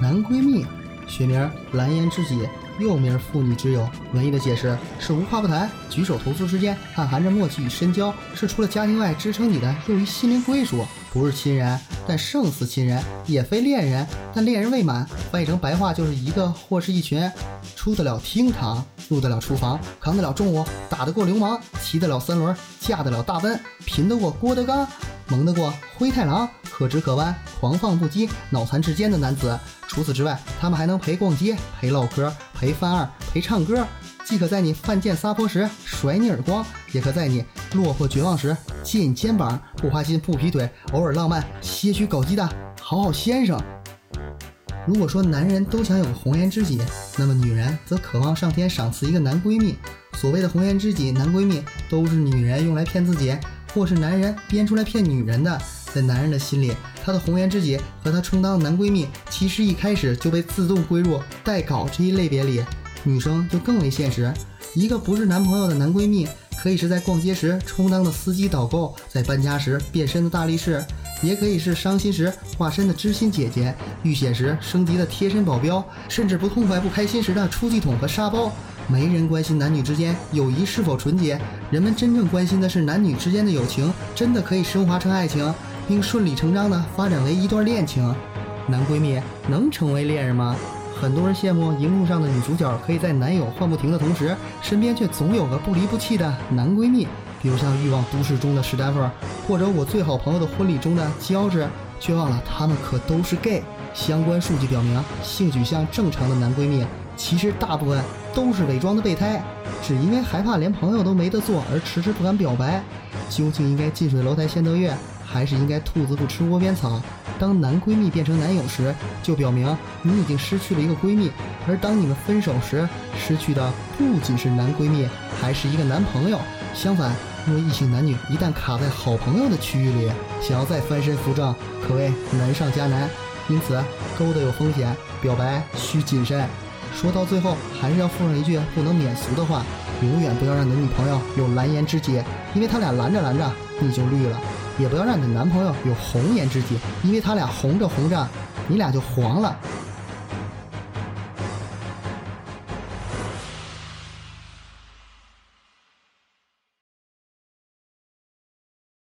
男闺蜜，学名蓝颜知己，又名妇女之友。文艺的解释是无话不谈，举手投足之间暗含着默契与深交，是除了家庭外支撑你的又一心灵归属。不是亲人，但胜似亲人；也非恋人，但恋人未满。翻译成白话就是一个或是一群，出得了厅堂，入得了厨房，扛得了重物，打得过流氓，骑得了三轮，驾得了大奔，贫得过郭德纲，蒙得过灰太狼，可直可弯，狂放不羁，脑残之间的男子。除此之外，他们还能陪逛街，陪唠嗑，陪翻二，陪唱歌。既可在你犯贱撒泼时甩你耳光，也可在你落魄绝望时借你肩膀，不花心不劈腿，偶尔浪漫，些许狗鸡的好好先生。如果说男人都想有个红颜知己，那么女人则渴望上天赏赐一个男闺蜜。所谓的红颜知己、男闺蜜，都是女人用来骗自己，或是男人编出来骗女人的。在男人的心里，他的红颜知己和他充当男闺蜜，其实一开始就被自动归入待搞这一类别里。女生就更为现实，一个不是男朋友的男闺蜜，可以是在逛街时充当的司机导购，在搬家时变身的大力士，也可以是伤心时化身的知心姐姐，遇险时升级的贴身保镖，甚至不痛快不开心时的出气筒和沙包。没人关心男女之间友谊是否纯洁，人们真正关心的是男女之间的友情真的可以升华成爱情，并顺理成章的发展为一段恋情。男闺蜜能成为恋人吗？很多人羡慕荧幕上的女主角，可以在男友换不停的同时，身边却总有个不离不弃的男闺蜜。比如像《欲望都市》中的史丹福，或者我最好朋友的婚礼中的乔治，却忘了他们可都是 gay。相关数据表明，性取向正常的男闺蜜，其实大部分都是伪装的备胎，只因为害怕连朋友都没得做而迟迟不敢表白。究竟应该近水楼台先得月，还是应该兔子不吃窝边草？当男闺蜜变成男友时，就表明你已经失去了一个闺蜜；而当你们分手时，失去的不仅是男闺蜜，还是一个男朋友。相反，因为异性男女一旦卡在好朋友的区域里，想要再翻身扶正，可谓难上加难。因此，勾搭有风险，表白需谨慎。说到最后，还是要附上一句不能免俗的话：永远不要让你的女朋友有蓝颜知己，因为他俩拦着拦着你就绿了。也不要让你的男朋友有红颜知己，因为他俩红着红着，你俩就黄了。